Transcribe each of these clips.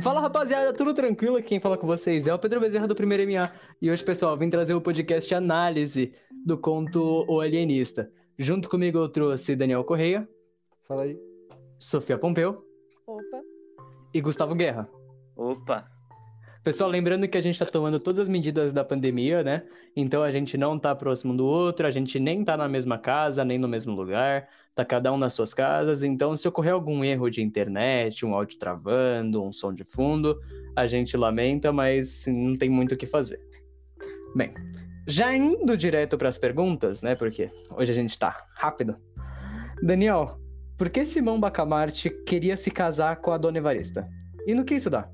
Fala rapaziada, tudo tranquilo? Quem fala com vocês é o Pedro Bezerra do Primeiro MA. E hoje, pessoal, vim trazer o podcast análise do conto O Alienista. Junto comigo eu trouxe Daniel Correia. Fala aí. Sofia Pompeu. Opa. E Gustavo Guerra. Opa. Pessoal, lembrando que a gente está tomando todas as medidas da pandemia, né? Então a gente não tá próximo do outro, a gente nem tá na mesma casa, nem no mesmo lugar, tá cada um nas suas casas. Então, se ocorrer algum erro de internet, um áudio travando, um som de fundo, a gente lamenta, mas não tem muito o que fazer. Bem, já indo direto para as perguntas, né? Porque hoje a gente tá rápido. Daniel, por que Simão Bacamarte queria se casar com a Dona Evarista? E no que isso dá?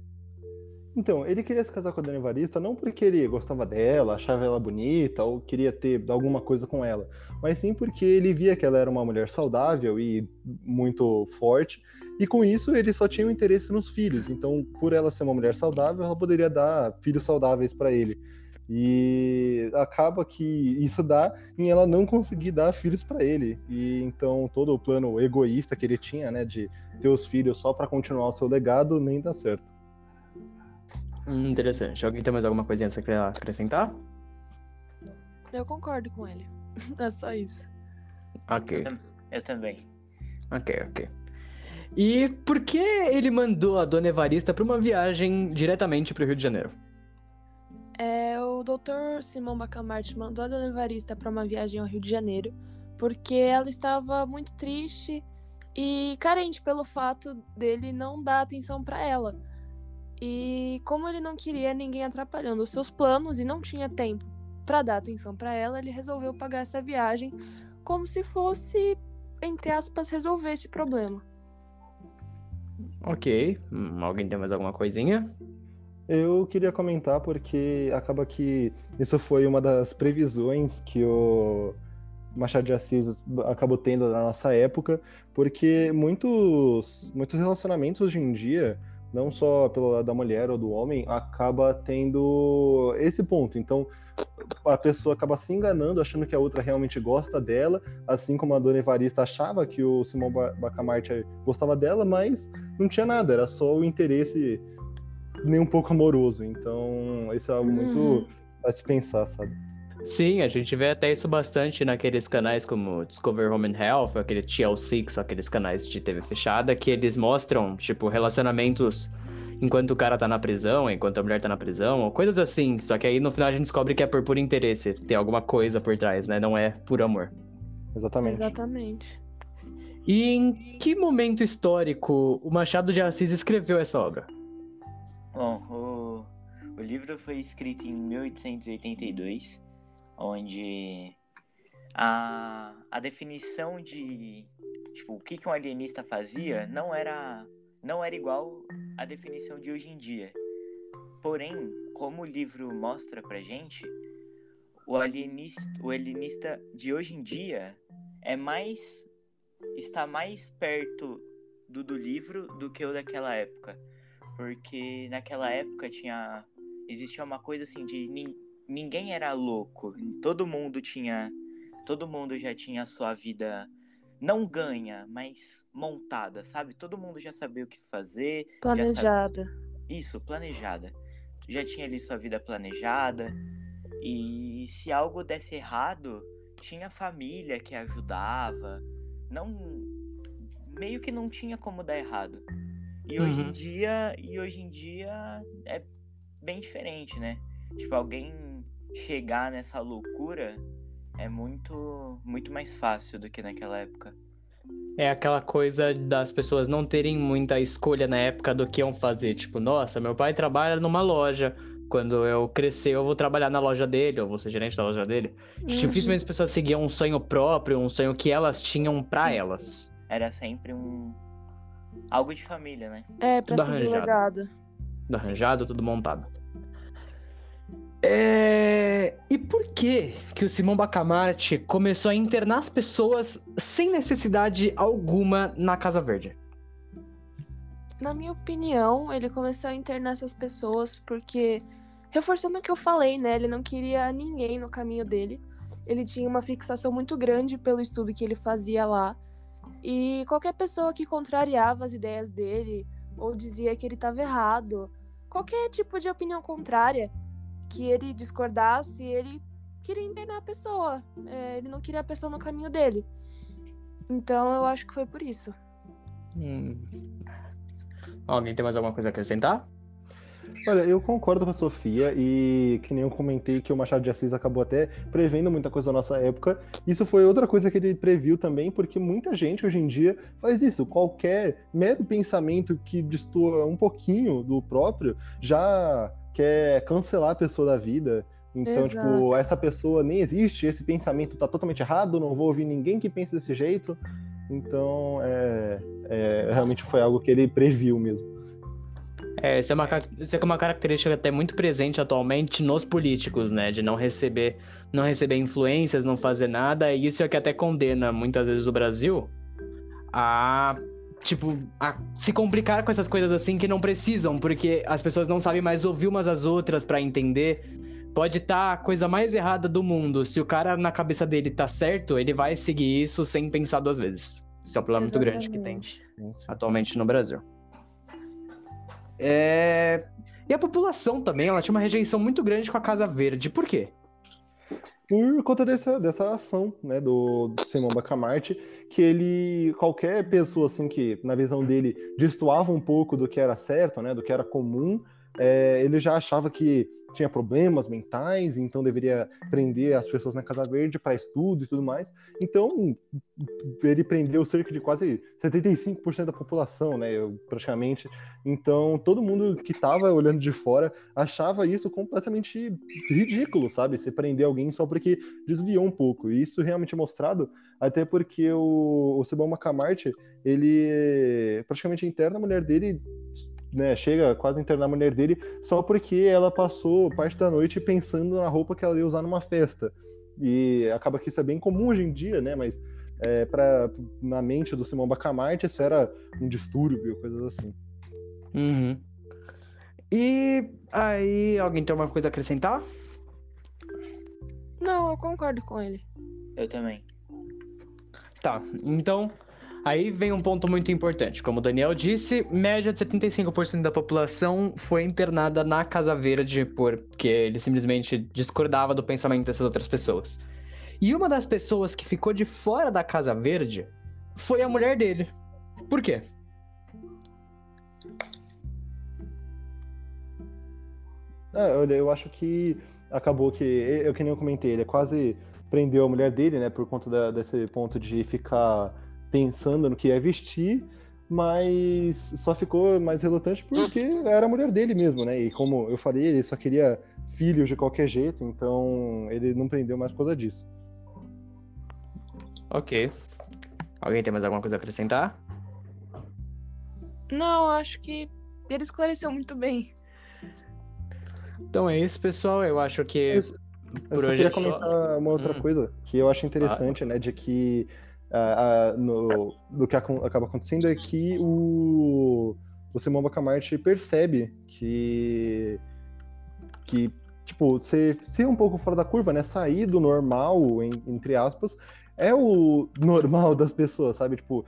Então, ele queria se casar com a Dona Evarista não porque ele gostava dela, achava ela bonita ou queria ter alguma coisa com ela, mas sim porque ele via que ela era uma mulher saudável e muito forte, e com isso ele só tinha um interesse nos filhos. Então, por ela ser uma mulher saudável, ela poderia dar filhos saudáveis para ele. E acaba que isso dá em ela não conseguir dar filhos para ele. E então todo o plano egoísta que ele tinha, né, de ter os filhos só para continuar o seu legado, nem dá certo. Hum, interessante. Alguém tem mais alguma coisinha que você quer acrescentar? Eu concordo com ele. É só isso. Ok. Eu também. Ok, ok. E por que ele mandou a Dona Evarista para uma viagem diretamente para o Rio de Janeiro? É, o Dr. Simão Bacamarte mandou a Dona Evarista para uma viagem ao Rio de Janeiro porque ela estava muito triste e carente pelo fato dele não dar atenção para ela. E como ele não queria ninguém atrapalhando os seus planos e não tinha tempo para dar atenção para ela, ele resolveu pagar essa viagem como se fosse, entre aspas, resolver esse problema. Ok. Hum, alguém tem mais alguma coisinha? Eu queria comentar porque acaba que isso foi uma das previsões que o Machado de Assis acabou tendo na nossa época, porque muitos, muitos relacionamentos hoje em dia não só pelo lado da mulher ou do homem, acaba tendo esse ponto. Então, a pessoa acaba se enganando, achando que a outra realmente gosta dela, assim como a dona Evarista achava que o Simão Bacamarte gostava dela, mas não tinha nada, era só o interesse nem um pouco amoroso. Então, isso é algo muito uhum. a se pensar, sabe? Sim, a gente vê até isso bastante naqueles canais como Discover Home and Health, aquele TLC, que são aqueles canais de TV fechada, que eles mostram, tipo, relacionamentos enquanto o cara tá na prisão, enquanto a mulher tá na prisão, ou coisas assim. Só que aí no final a gente descobre que é por puro interesse, tem alguma coisa por trás, né? Não é por amor. Exatamente. Exatamente. E em que momento histórico o Machado de Assis escreveu essa obra? Bom, o, o livro foi escrito em 1882 onde a, a definição de tipo, o que, que um alienista fazia não era, não era igual à definição de hoje em dia. Porém, como o livro mostra pra gente, o alienista, o alienista de hoje em dia é mais está mais perto do, do livro do que o daquela época. Porque naquela época tinha existia uma coisa assim de ninguém era louco. Todo mundo tinha. Todo mundo já tinha a sua vida não ganha, mas montada, sabe? Todo mundo já sabia o que fazer. Planejada. Isso, planejada. Já tinha ali sua vida planejada. E se algo desse errado, tinha família que ajudava. Não. Meio que não tinha como dar errado. E uhum. hoje em uhum. dia. E hoje em dia é bem diferente, né? Tipo, alguém chegar nessa loucura é muito, muito mais fácil do que naquela época. É aquela coisa das pessoas não terem muita escolha na época do que iam fazer. Tipo, nossa, meu pai trabalha numa loja. Quando eu crescer, eu vou trabalhar na loja dele, eu vou ser gerente da loja dele. Uhum. Dificilmente as pessoas seguiam um sonho próprio, um sonho que elas tinham para elas. Era sempre um. algo de família, né? É, pra tudo seguir arranjado. legado. Tudo arranjado, Sim. tudo montado. É... E por que que o Simão Bacamarte começou a internar as pessoas sem necessidade alguma na Casa Verde? Na minha opinião, ele começou a internar essas pessoas porque, reforçando o que eu falei, né? Ele não queria ninguém no caminho dele. Ele tinha uma fixação muito grande pelo estudo que ele fazia lá. E qualquer pessoa que contrariava as ideias dele ou dizia que ele estava errado. Qualquer tipo de opinião contrária que ele discordasse, ele queria internar a pessoa. É, ele não queria a pessoa no caminho dele. Então eu acho que foi por isso. Hum. Alguém tem mais alguma coisa a acrescentar? Olha, eu concordo com a Sofia e que nem eu comentei que o Machado de Assis acabou até prevendo muita coisa da nossa época. Isso foi outra coisa que ele previu também, porque muita gente hoje em dia faz isso. Qualquer mero pensamento que destoa um pouquinho do próprio já quer cancelar a pessoa da vida. Então, tipo, Exato. tipo, essa pessoa nem existe, esse pensamento tá totalmente errado, não vou ouvir ninguém que pense desse jeito. Então, é, é, realmente foi algo que ele previu mesmo. É, isso é, uma, isso é uma característica até muito presente atualmente nos políticos, né? De não receber, não receber influências, não fazer nada. E isso é que até condena muitas vezes o Brasil a tipo, a se complicar com essas coisas assim que não precisam, porque as pessoas não sabem mais ouvir umas às outras para entender. Pode estar tá a coisa mais errada do mundo. Se o cara na cabeça dele tá certo, ele vai seguir isso sem pensar duas vezes. Isso é um problema muito grande que tem atualmente no Brasil. É... E a população também, ela tinha uma rejeição muito grande com a Casa Verde. Por quê? Por conta dessa, dessa ação, né, do, do Simão Bacamarte, que ele, qualquer pessoa, assim, que na visão dele destoava um pouco do que era certo, né, do que era comum, é, ele já achava que tinha problemas mentais, então deveria prender as pessoas na Casa Verde para estudo e tudo mais. Então, ele prendeu cerca de quase 75% da população, né, praticamente. Então, todo mundo que estava olhando de fora achava isso completamente ridículo, sabe? Se prender alguém só porque desviou um pouco. E isso realmente é mostrado até porque o, o Sebão Macamarte, ele praticamente interna a mulher dele né, chega quase a internar a mulher dele só porque ela passou parte da noite pensando na roupa que ela ia usar numa festa. E acaba que isso é bem comum hoje em dia, né? Mas é, pra, na mente do Simão Bacamarte isso era um distúrbio, coisas assim. Uhum. E aí, alguém tem alguma coisa a acrescentar? Não, eu concordo com ele. Eu também. Tá, então Aí vem um ponto muito importante. Como o Daniel disse, média de 75% da população foi internada na Casa Verde porque ele simplesmente discordava do pensamento dessas outras pessoas. E uma das pessoas que ficou de fora da Casa Verde foi a mulher dele. Por quê? É, olha, eu acho que acabou que, eu que nem eu comentei, ele quase prendeu a mulher dele, né, por conta da, desse ponto de ficar pensando no que ia vestir, mas só ficou mais relutante porque era a mulher dele mesmo, né? E como eu falei, ele só queria filhos de qualquer jeito, então ele não prendeu mais por causa disso. Ok. Alguém tem mais alguma coisa a acrescentar? Não, acho que ele esclareceu muito bem. Então é isso, pessoal. Eu acho que. Eu, eu só queria é comentar só... uma outra hum. coisa que eu acho interessante, ah. né? De que uh, no, do que acaba acontecendo é que o, o Simão Bacamarte percebe que, que tipo, ser, ser um pouco fora da curva, né? Sair do normal, em, entre aspas, é o normal das pessoas, sabe? Tipo,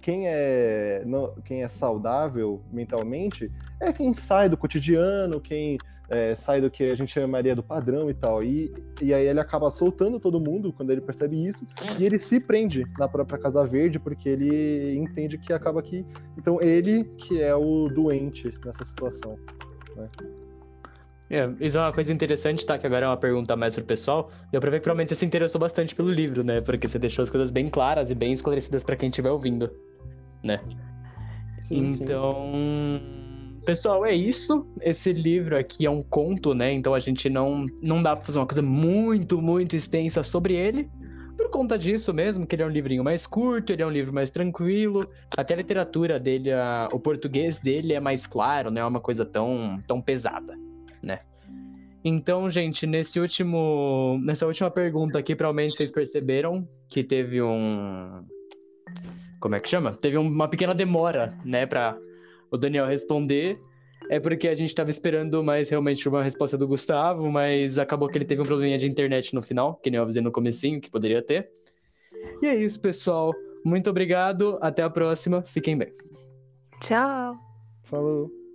quem é, quem é saudável mentalmente é quem sai do cotidiano, quem é, sai do que a gente chamaria do padrão e tal. E, e aí ele acaba soltando todo mundo quando ele percebe isso, e ele se prende na própria Casa Verde, porque ele entende que acaba que. Então ele que é o doente nessa situação. Né? É, isso é uma coisa interessante, tá? Que agora é uma pergunta mais pro pessoal. Deu pra ver que provavelmente você se interessou bastante pelo livro, né? Porque você deixou as coisas bem claras e bem esclarecidas para quem estiver ouvindo, né? Sim, então. Sim. Pessoal, é isso. Esse livro aqui é um conto, né? Então a gente não, não dá pra fazer uma coisa muito, muito extensa sobre ele. Por conta disso mesmo, que ele é um livrinho mais curto, ele é um livro mais tranquilo. Até a literatura dele, a, o português dele é mais claro, não é uma coisa tão, tão pesada, né? Então, gente, nesse último, nessa última pergunta aqui, provavelmente vocês perceberam que teve um. Como é que chama? Teve uma pequena demora, né, pra o Daniel responder. É porque a gente estava esperando mais realmente uma resposta do Gustavo, mas acabou que ele teve um probleminha de internet no final, que nem eu avisei no comecinho que poderia ter. E é isso, pessoal. Muito obrigado. Até a próxima. Fiquem bem. Tchau. Falou.